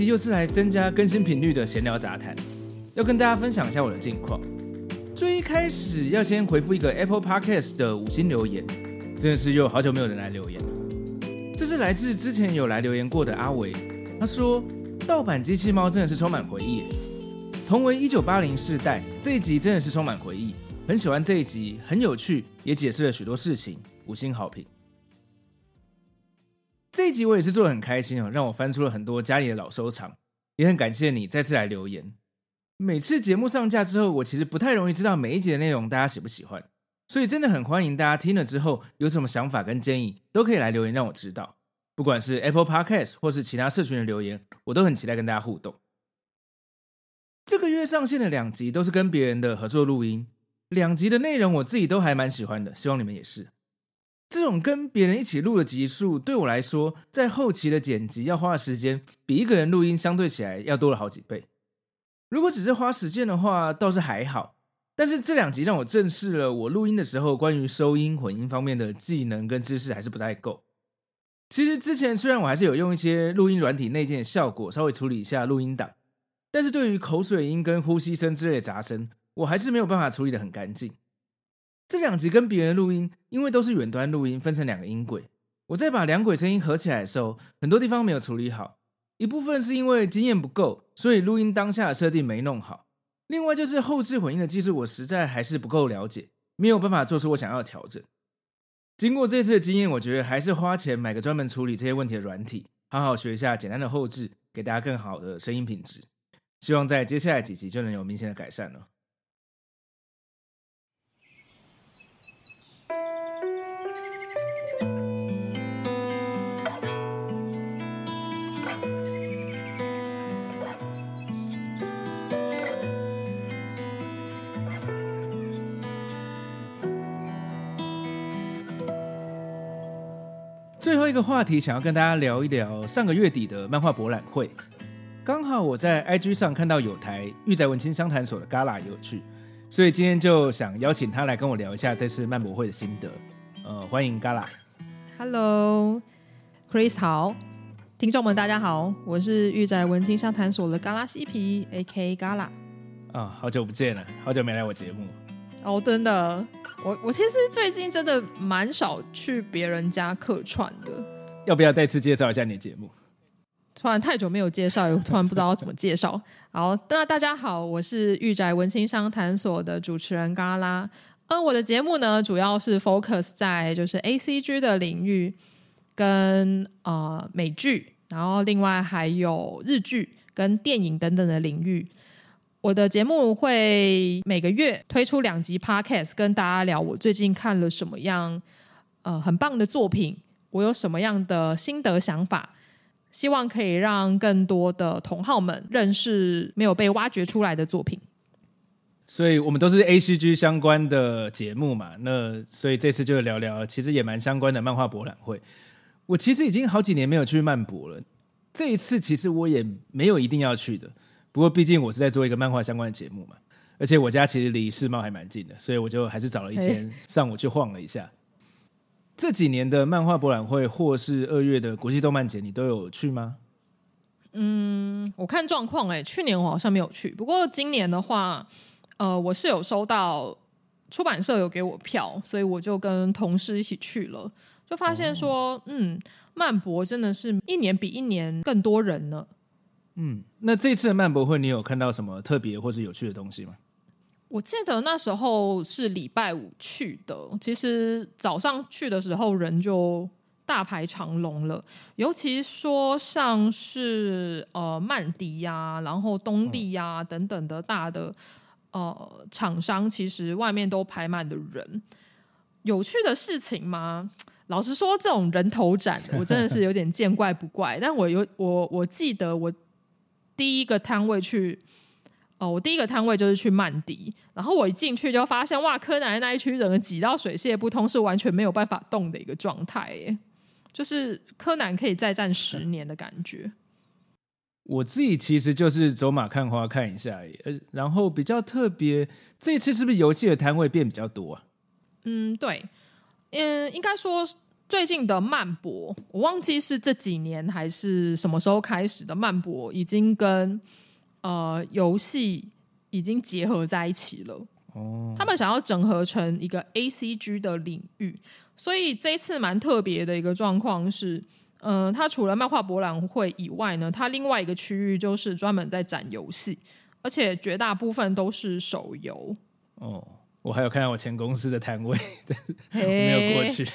集又是来增加更新频率的闲聊杂谈，要跟大家分享一下我的近况。最一开始要先回复一个 Apple Podcast 的五星留言，真的是又好久没有人来留言了。这是来自之前有来留言过的阿维，他说盗版机器猫真的是充满回忆，同为一九八零世代，这一集真的是充满回忆，很喜欢这一集，很有趣，也解释了许多事情，五星好评。这一集我也是做的很开心哦，让我翻出了很多家里的老收藏，也很感谢你再次来留言。每次节目上架之后，我其实不太容易知道每一集的内容大家喜不喜欢，所以真的很欢迎大家听了之后有什么想法跟建议，都可以来留言让我知道。不管是 Apple Podcast 或是其他社群的留言，我都很期待跟大家互动。这个月上线的两集都是跟别人的合作录音，两集的内容我自己都还蛮喜欢的，希望你们也是。这种跟别人一起录的集数，对我来说，在后期的剪辑要花的时间，比一个人录音相对起来要多了好几倍。如果只是花时间的话，倒是还好。但是这两集让我正视了我录音的时候关于收音混音方面的技能跟知识还是不太够。其实之前虽然我还是有用一些录音软体内建的效果，稍微处理一下录音档，但是对于口水音跟呼吸声之类的杂声，我还是没有办法处理得很干净。这两集跟别人录音，因为都是远端录音，分成两个音轨。我在把两轨声音合起来的时候，很多地方没有处理好。一部分是因为经验不够，所以录音当下的设定没弄好。另外就是后置混音的技术，我实在还是不够了解，没有办法做出我想要的调整。经过这次的经验，我觉得还是花钱买个专门处理这些问题的软体，好好学一下简单的后置，给大家更好的声音品质。希望在接下来几集就能有明显的改善了。最后一个话题，想要跟大家聊一聊上个月底的漫画博览会。刚好我在 IG 上看到有台玉宅文青商谈所的 Gala 有趣，所以今天就想邀请他来跟我聊一下这次漫博会的心得。呃，欢迎 Gala。Hello，Chris 好，听众们大家好，我是玉宅文青商谈所的 Gala 西皮，AK Gala。啊，好久不见了，好久没来我节目。哦，真的。我我其实最近真的蛮少去别人家客串的，要不要再次介绍一下你的节目？突然太久没有介绍，又突然不知道怎么介绍。好，那大家好，我是玉宅文青商谈所的主持人嘎拉。嗯，我的节目呢，主要是 focus 在就是 ACG 的领域，跟呃美剧，然后另外还有日剧跟电影等等的领域。我的节目会每个月推出两集 Podcast，跟大家聊我最近看了什么样呃很棒的作品，我有什么样的心得想法，希望可以让更多的同好们认识没有被挖掘出来的作品。所以我们都是 ACG 相关的节目嘛，那所以这次就聊聊其实也蛮相关的漫画博览会。我其实已经好几年没有去漫博了，这一次其实我也没有一定要去的。不过，毕竟我是在做一个漫画相关的节目嘛，而且我家其实离世贸还蛮近的，所以我就还是找了一天上午去晃了一下。这几年的漫画博览会或是二月的国际动漫节，你都有去吗？嗯，我看状况哎，去年我好像没有去，不过今年的话，呃，我是有收到出版社有给我票，所以我就跟同事一起去了，就发现说，哦、嗯，漫博真的是一年比一年更多人呢。嗯，那这次的漫博会，你有看到什么特别或是有趣的东西吗？我记得那时候是礼拜五去的，其实早上去的时候人就大排长龙了，尤其说像是呃曼迪呀、然后东立呀、等等的大的呃厂商，其实外面都排满的人。有趣的事情吗？老实说，这种人头展我真的是有点见怪不怪。但我有我我记得我第一个摊位去，哦，我第一个摊位就是去曼迪，然后我一进去就发现，哇，柯南那一区整个挤到水泄不通，是完全没有办法动的一个状态，耶，就是柯南可以再战十年的感觉。我自己其实就是走马看花看一下，呃，然后比较特别，这次是不是游戏的摊位变比较多啊？嗯，对，嗯，应该说最近的漫博，我忘记是这几年还是什么时候开始的漫博，已经跟呃游戏已经结合在一起了。哦，他们想要整合成一个 ACG 的领域，所以这一次蛮特别的一个状况是。嗯、呃，它除了漫画博览会以外呢，它另外一个区域就是专门在展游戏，而且绝大部分都是手游。哦，我还有看到我前公司的摊位，但是我没有过去。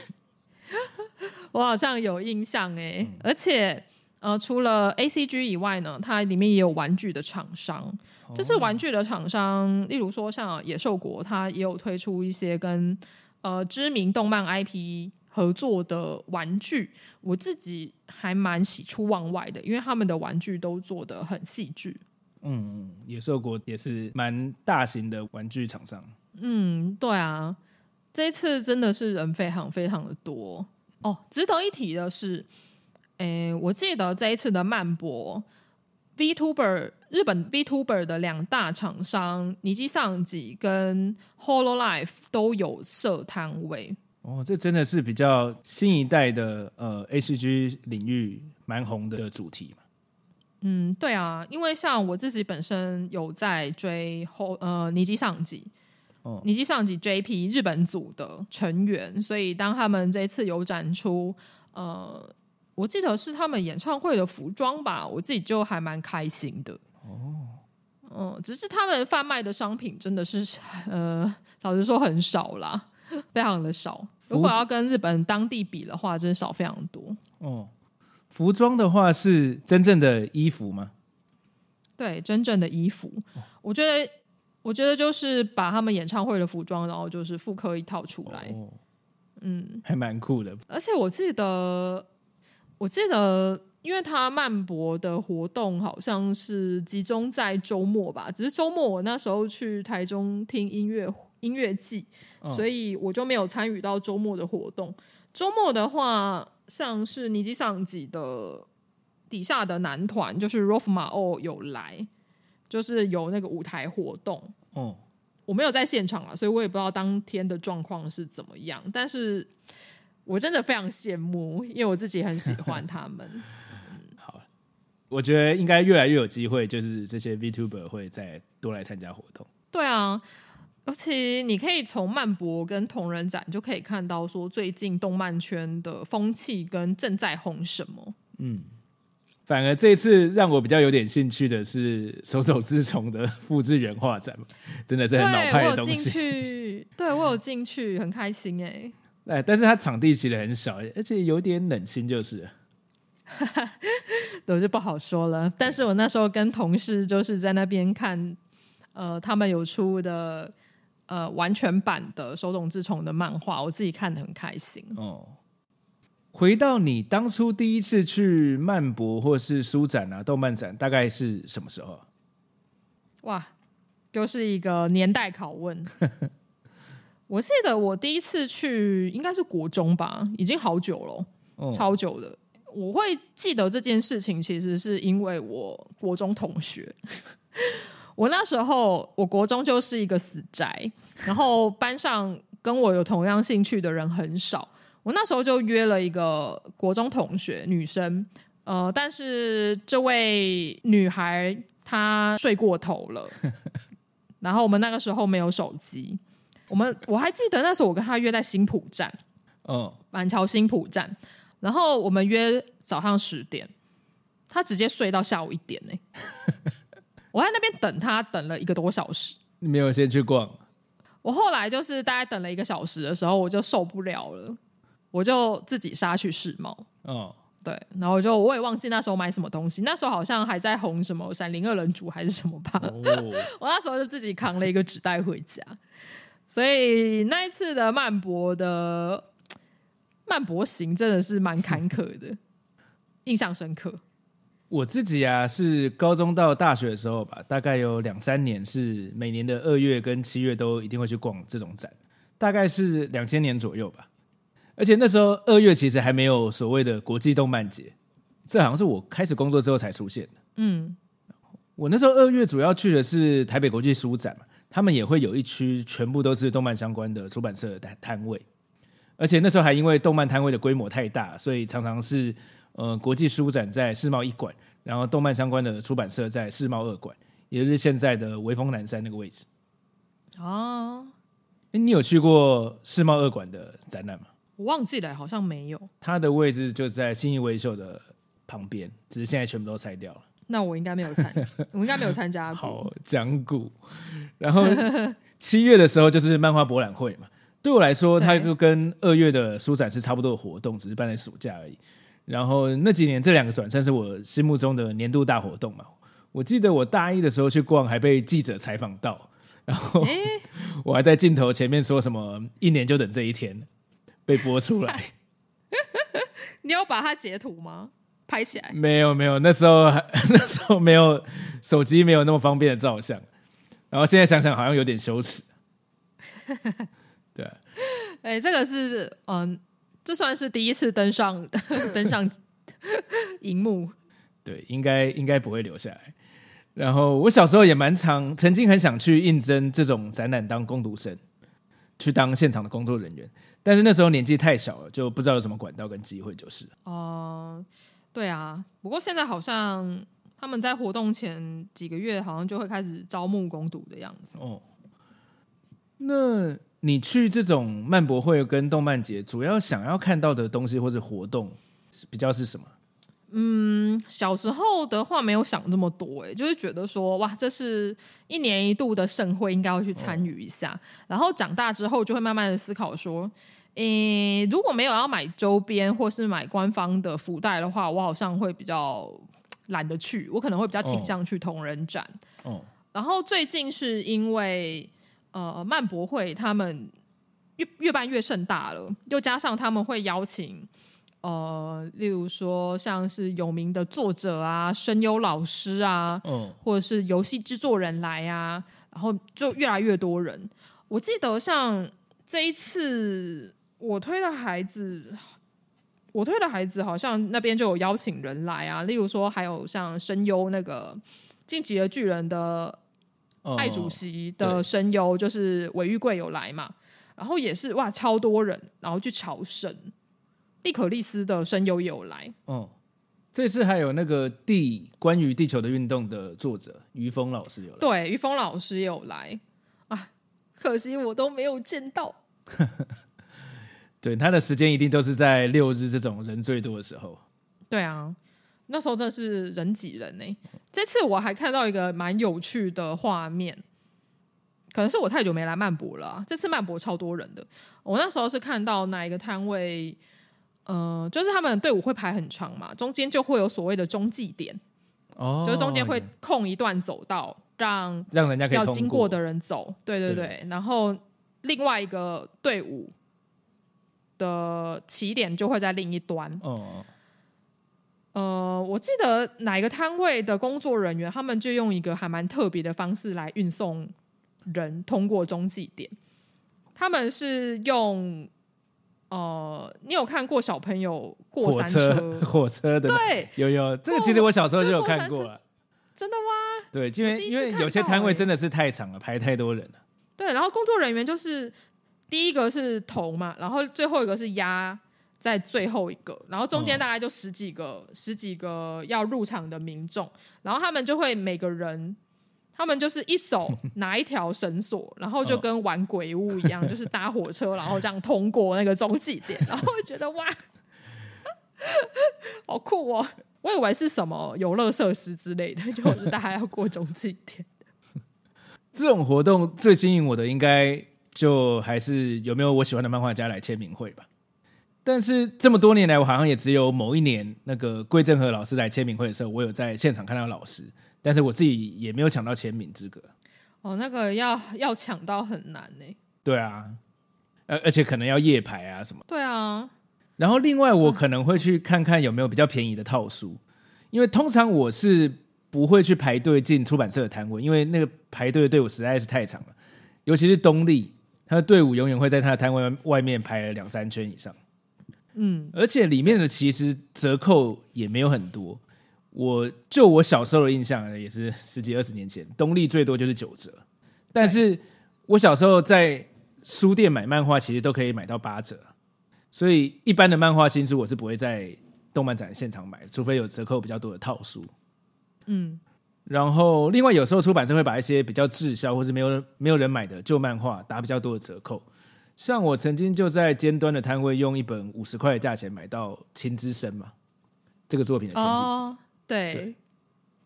我好像有印象哎，嗯、而且呃，除了 ACG 以外呢，它里面也有玩具的厂商，哦、就是玩具的厂商，例如说像野兽国，它也有推出一些跟呃知名动漫 IP。合作的玩具，我自己还蛮喜出望外的，因为他们的玩具都做的很细致。嗯，野兽国也是蛮大型的玩具厂商。嗯，对啊，这一次真的是人非常非常的多哦。值得一提的是，诶，我记得这一次的漫博 VTuber 日本 VTuber 的两大厂商尼基上吉跟 Hololive 都有设摊位。哦，这真的是比较新一代的呃 ACG 领域蛮红的主题嘛。嗯，对啊，因为像我自己本身有在追后呃尼基上级，哦，尼基上级 JP 日本组的成员，所以当他们这一次有展出呃，我记得是他们演唱会的服装吧，我自己就还蛮开心的。哦，嗯，只是他们贩卖的商品真的是呃，老实说很少啦。非常的少，如果要跟日本当地比的话，真的少非常多。哦，服装的话是真正的衣服吗？对，真正的衣服。哦、我觉得，我觉得就是把他们演唱会的服装，然后就是复刻一套出来。哦、嗯，还蛮酷的。而且我记得，我记得，因为他漫博的活动好像是集中在周末吧，只是周末我那时候去台中听音乐。音乐季，所以我就没有参与到周末的活动。周末的话，像是尼基桑吉的底下的男团，就是 ROFMAO 有来，就是有那个舞台活动。哦，我没有在现场啊，所以我也不知道当天的状况是怎么样。但是我真的非常羡慕，因为我自己很喜欢他们。嗯、好，我觉得应该越来越有机会，就是这些 VTuber 会再多来参加活动。对啊。尤其你可以从漫博跟同人展就可以看到，说最近动漫圈的风气跟正在红什么。嗯，反而这次让我比较有点兴趣的是手冢治虫的 复制原画展，真的是很老派的东西。去，对我有进去，很开心哎。哎，但是它场地其实很小，而且有点冷清，就是。我就不好说了。但是我那时候跟同事就是在那边看，呃，他们有出的。呃，完全版的手冢治虫的漫画，我自己看的很开心。哦，回到你当初第一次去漫博或是书展啊、动漫展，大概是什么时候？哇，又是一个年代拷问。我记得我第一次去应该是国中吧，已经好久了，哦、超久的。我会记得这件事情，其实是因为我国中同学。我那时候，我国中就是一个死宅，然后班上跟我有同样兴趣的人很少。我那时候就约了一个国中同学，女生，呃，但是这位女孩她睡过头了，然后我们那个时候没有手机，我们我还记得那时候我跟她约在新浦站，嗯，板桥新浦站，然后我们约早上十点，她直接睡到下午一点呢。我在那边等她，等了一个多小时。你没有先去逛？我后来就是大概等了一个小时的时候，我就受不了了，我就自己杀去世贸。哦，对，然后我就我也忘记那时候买什么东西，那时候好像还在红什么闪灵二人组还是什么吧。哦、我那时候就自己扛了一个纸袋回家。所以那一次的曼博的曼博行真的是蛮坎坷的，印象深刻。我自己啊，是高中到大学的时候吧，大概有两三年是每年的二月跟七月都一定会去逛这种展，大概是两千年左右吧。而且那时候二月其实还没有所谓的国际动漫节，这好像是我开始工作之后才出现的。嗯，我那时候二月主要去的是台北国际书展嘛，他们也会有一区全部都是动漫相关的出版社的摊位，而且那时候还因为动漫摊位的规模太大，所以常常是。呃，国际书展在世贸一馆，然后动漫相关的出版社在世贸二馆，也就是现在的微风南山那个位置。哦，哎，你有去过世贸二馆的展览吗？我忘记了，好像没有。它的位置就在新义威秀的旁边，只是现在全部都拆掉了。那我应该没有参，我应该没有参加过。好讲古，然后 七月的时候就是漫画博览会嘛，对我来说，它就跟二月的书展是差不多的活动，只是办在暑假而已。然后那几年，这两个转算是我心目中的年度大活动嘛。我记得我大一的时候去逛，还被记者采访到，然后 我还在镜头前面说什么“一年就等这一天”，被播出来。你有把它截图吗？拍起来？没有，没有。那时候还 那时候没有手机，没有那么方便的照相。然后现在想想，好像有点羞耻。对，哎，这个是嗯。这算是第一次登上登上荧幕，对，应该应该不会留下来。然后我小时候也蛮常，曾经很想去应征这种展览当工读生，去当现场的工作人员。但是那时候年纪太小了，就不知道有什么管道跟机会，就是。哦、呃，对啊。不过现在好像他们在活动前几个月，好像就会开始招募攻读的样子。哦，那。你去这种漫博会跟动漫节，主要想要看到的东西或者活动，比较是什么？嗯，小时候的话没有想这么多，哎，就是觉得说，哇，这是一年一度的盛会，应该要去参与一下。哦。然后长大之后，就会慢慢的思考说，诶，如果没有要买周边或是买官方的福袋的话，我好像会比较懒得去，我可能会比较倾向去同人展。哦。然后最近是因为。呃，漫博会他们越越办越盛大了，又加上他们会邀请呃，例如说像是有名的作者啊、声优老师啊，嗯，或者是游戏制作人来啊，然后就越来越多人。我记得像这一次我推的孩子，我推的孩子好像那边就有邀请人来啊，例如说还有像声优那个进击的巨人的。爱主席的声优就是韦玉贵有来嘛，然后也是哇超多人，然后去朝圣。利可利斯的声优也有来。哦，这次还有那个地关于地球的运动的作者于峰老师有来。对，于峰老师也有来啊，可惜我都没有见到。对，他的时间一定都是在六日这种人最多的时候。对啊。那时候真的是人挤人呢、欸。这次我还看到一个蛮有趣的画面，可能是我太久没来曼博了、啊。这次曼博超多人的，我那时候是看到哪一个摊位，呃，就是他们的队伍会排很长嘛，中间就会有所谓的中继点，哦，就是中间会空一段走道，让让人家要经过的人走。对对对，对然后另外一个队伍的起点就会在另一端。嗯。呃，我记得哪一个摊位的工作人员，他们就用一个还蛮特别的方式来运送人通过中继点。他们是用，呃，你有看过小朋友过山车？火车，火车的，对，有有，这个其实我小时候就有看过了。真的吗？对，因为因为有些摊位真的是太长了，排太多人了。对，然后工作人员就是第一个是头嘛，然后最后一个是压。在最后一个，然后中间大概就十几个、哦、十几个要入场的民众，然后他们就会每个人，他们就是一手 拿一条绳索，然后就跟玩鬼屋一样，哦、就是搭火车，然后这样通过那个中继点，然后觉得哇，好酷哦！我以为是什么游乐设施之类的，就是大家要过中继点。这种活动最吸引我的，应该就还是有没有我喜欢的漫画家来签名会吧。但是这么多年来，我好像也只有某一年那个桂正和老师来签名会的时候，我有在现场看到老师，但是我自己也没有抢到签名资格。哦，那个要要抢到很难呢。对啊，而而且可能要夜排啊什么。对啊，然后另外我可能会去看看有没有比较便宜的套书，因为通常我是不会去排队进出版社的摊位，因为那个排队的队伍实在是太长了，尤其是东立，他的队伍永远会在他的摊位外面排了两三圈以上。嗯，而且里面的其实折扣也没有很多。我就我小时候的印象，也是十几二十年前，东立最多就是九折。但是我小时候在书店买漫画，其实都可以买到八折。所以一般的漫画新书，我是不会在动漫展现场买，除非有折扣比较多的套书。嗯，然后另外有时候出版社会把一些比较滞销或是没有没有人买的旧漫画打比较多的折扣。像我曾经就在尖端的摊位用一本五十块的价钱买到《琴之声》嘛，这个作品的前几集。哦对，对，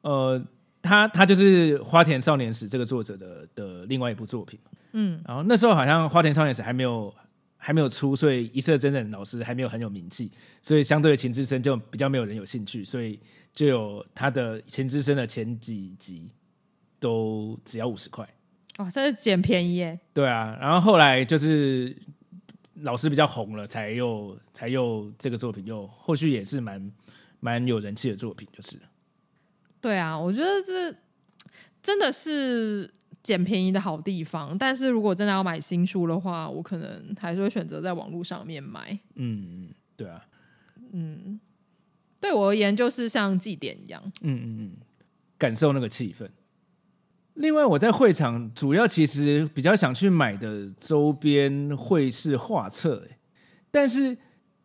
呃，他他就是《花田少年史》这个作者的的另外一部作品，嗯，然后那时候好像《花田少年史》还没有还没有出，所以一色真人老师还没有很有名气，所以相对的《琴之声》就比较没有人有兴趣，所以就有他的《前之声》的前几集都只要五十块，哇，这是捡便宜耶！对啊，然后后来就是老师比较红了，才又才又这个作品又后续也是蛮。蛮有人气的作品，就是。对啊，我觉得这真的是捡便宜的好地方。但是如果真的要买新书的话，我可能还是会选择在网络上面买。嗯，对啊，嗯，对我而言就是像祭典一样。嗯嗯嗯，感受那个气氛。另外，我在会场主要其实比较想去买的周边会是画册，但是。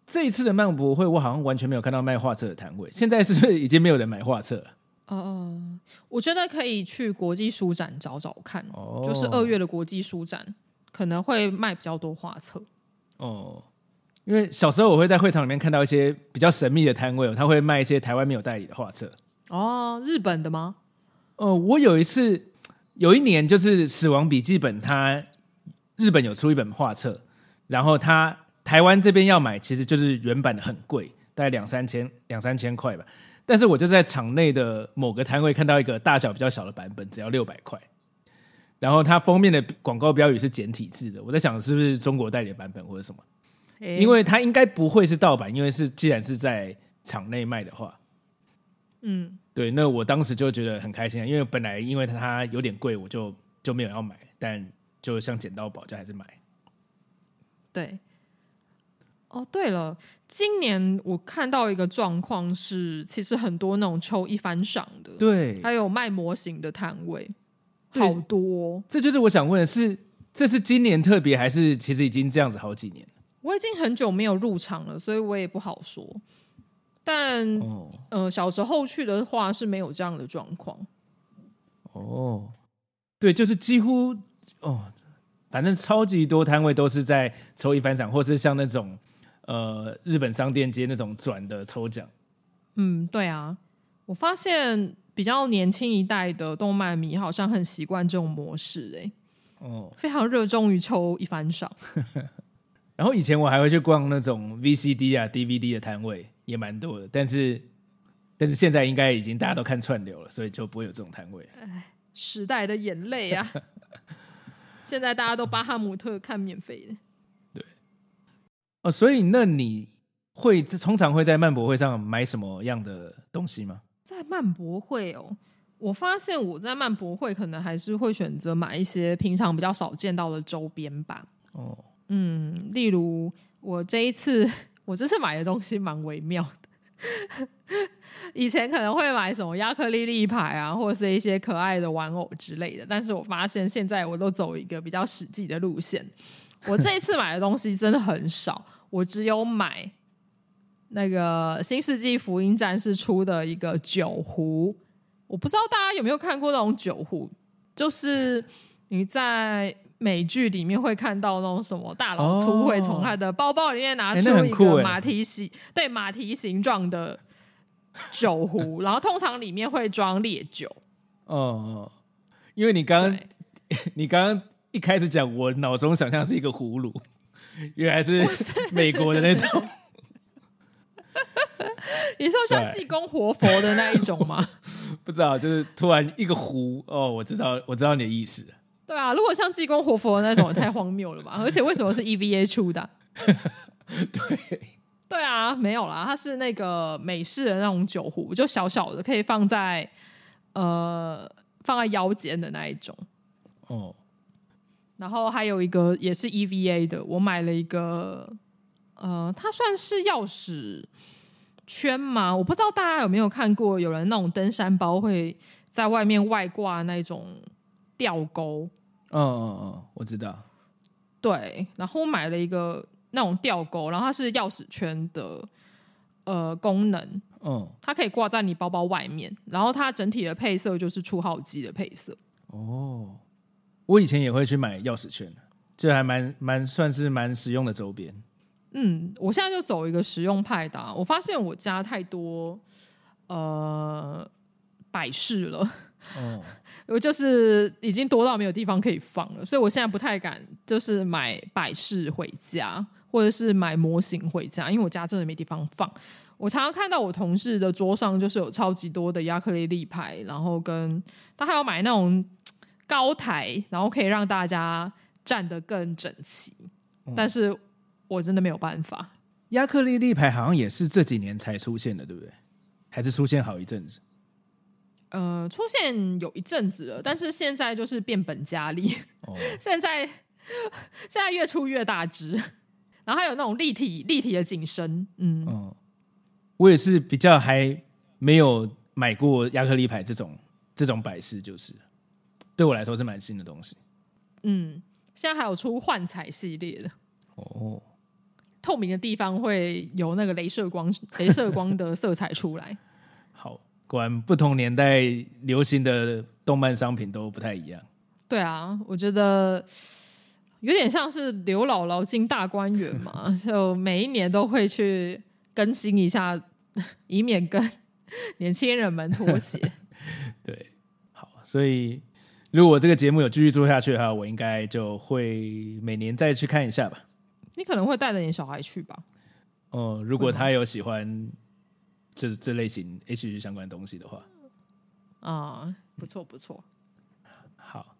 这一次的漫博会，我好像完全没有看到卖画册的摊位。现在是不是已经没有人买画册了？哦、呃，我觉得可以去国际书展找找看，哦、就是二月的国际书展可能会卖比较多画册。哦，因为小时候我会在会场里面看到一些比较神秘的摊位，他会卖一些台湾没有代理的画册。哦，日本的吗？哦、呃，我有一次有一年就是《死亡笔记本》，它日本有出一本画册，然后它。台湾这边要买，其实就是原版的很贵，大概两三千两三千块吧。但是我就在场内的某个摊位看到一个大小比较小的版本，只要六百块。然后它封面的广告标语是简体字的，我在想是不是中国代理的版本或者什么？欸、因为它应该不会是盗版，因为是既然是在场内卖的话，嗯，对。那我当时就觉得很开心啊，因为本来因为它有点贵，我就就没有要买，但就像捡到宝，就还是买。对。哦，对了，今年我看到一个状况是，其实很多那种抽一番赏的，对，还有卖模型的摊位，好多。这就是我想问的是，这是今年特别，还是其实已经这样子好几年？我已经很久没有入场了，所以我也不好说。但，哦、呃，小时候去的话是没有这样的状况。哦，对，就是几乎哦，反正超级多摊位都是在抽一番赏，或是像那种。呃，日本商店街那种转的抽奖，嗯，对啊，我发现比较年轻一代的动漫迷好像很习惯这种模式，欸，哎，哦，非常热衷于抽一番赏。然后以前我还会去逛那种 VCD 啊、DVD 的摊位，也蛮多的，但是但是现在应该已经大家都看串流了，所以就不会有这种摊位。哎，时代的眼泪啊！现在大家都巴哈姆特看免费的。哦，所以那你会通常会在漫博会上买什么样的东西吗？在漫博会哦，我发现我在漫博会可能还是会选择买一些平常比较少见到的周边吧。哦，嗯，例如我这一次，我这次买的东西蛮微妙的。以前可能会买什么亚克力立牌啊，或者是一些可爱的玩偶之类的，但是我发现现在我都走一个比较实际的路线。我这一次买的东西真的很少，我只有买那个《新世纪福音战士》出的一个酒壶。我不知道大家有没有看过那种酒壶，就是你在美剧里面会看到那种什么大老粗会从他的包包里面拿出一个马蹄形，对马蹄形状的 酒壶，然后通常里面会装烈酒。哦，因为你刚刚 你刚刚。一开始讲，我脑中想象是一个葫芦，原来是美国的那种。你说像济公活佛的那一种吗？不知道，就是突然一个壶哦，我知道，我知道你的意思。对啊，如果像济公活佛那种，也太荒谬了吧？而且为什么是 EVA 出的？对，对啊，没有啦，它是那个美式的那种酒壶，就小小的，可以放在呃放在腰间的那一种。哦，然后还有一个也是 EVA 的，我买了一个，呃，它算是钥匙圈吗？我不知道大家有没有看过，有人那种登山包会在外面外挂那种吊钩。嗯嗯嗯，我知道。对，然后我买了一个。那种吊钩，然后它是钥匙圈的呃功能，嗯，它可以挂在你包包外面，然后它整体的配色就是初号机的配色。哦，我以前也会去买钥匙圈，这还蛮蛮算是蛮实用的周边。嗯，我现在就走一个实用派的啊，我发现我家太多呃摆饰了。哦，我就是已经多到没有地方可以放了，所以我现在不太敢就是买摆饰回家，或者是买模型回家，因为我家真的没地方放。我常常看到我同事的桌上就是有超级多的亚克力立牌，然后跟他还要买那种高台，然后可以让大家站得更整齐。但是我真的没有办法。亚克力立牌好像也是这几年才出现的，对不对？还是出现好一阵子？呃，出现有一阵子了，但是现在就是变本加厉。哦，现在现在越出越大只，然后还有那种立体立体的景深。嗯，哦，我也是比较还没有买过亚克力牌这种这种摆饰，就是对我来说是蛮新的东西。嗯，现在还有出幻彩系列的哦，透明的地方会有那个镭射光，镭射光的色彩出来。好。果然，不同年代流行的动漫商品都不太一样。对啊，我觉得有点像是刘姥姥进大观园嘛，就每一年都会去更新一下，以免跟年轻人们脱节。对，好，所以如果这个节目有继续做下去的话，我应该就会每年再去看一下吧。你可能会带着你小孩去吧？哦、呃，如果他有喜欢。就是这类型 H G 相关的东西的话，啊，不错不错。好，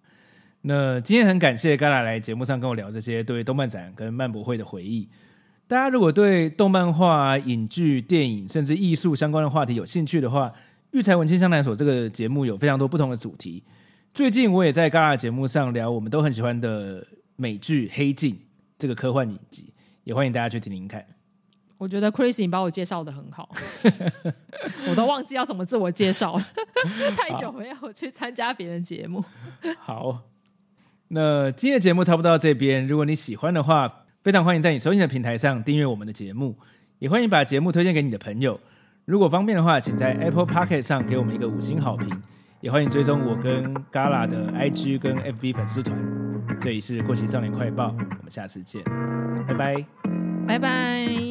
那今天很感谢 Gala 来节目上跟我聊这些对动漫展跟漫博会的回忆。大家如果对动漫画、影剧、电影甚至艺术相关的话题有兴趣的话，育才文青相谈所这个节目有非常多不同的主题。最近我也在 Gala 节目上聊我们都很喜欢的美剧《黑镜》这个科幻影集，也欢迎大家去听听看。我觉得 Chris 你把我介绍的很好，我都忘记要怎么自我介绍了，太久没有去参加别人节目。好，那今天的节目差不多到这边。如果你喜欢的话，非常欢迎在你收听的平台上订阅我们的节目，也欢迎把节目推荐给你的朋友。如果方便的话，请在 Apple p o c k e t 上给我们一个五星好评，也欢迎追踪我跟 Gala 的 IG 跟 FB 粉丝团。这里是《过期少年快报》，我们下次见，拜拜，拜拜。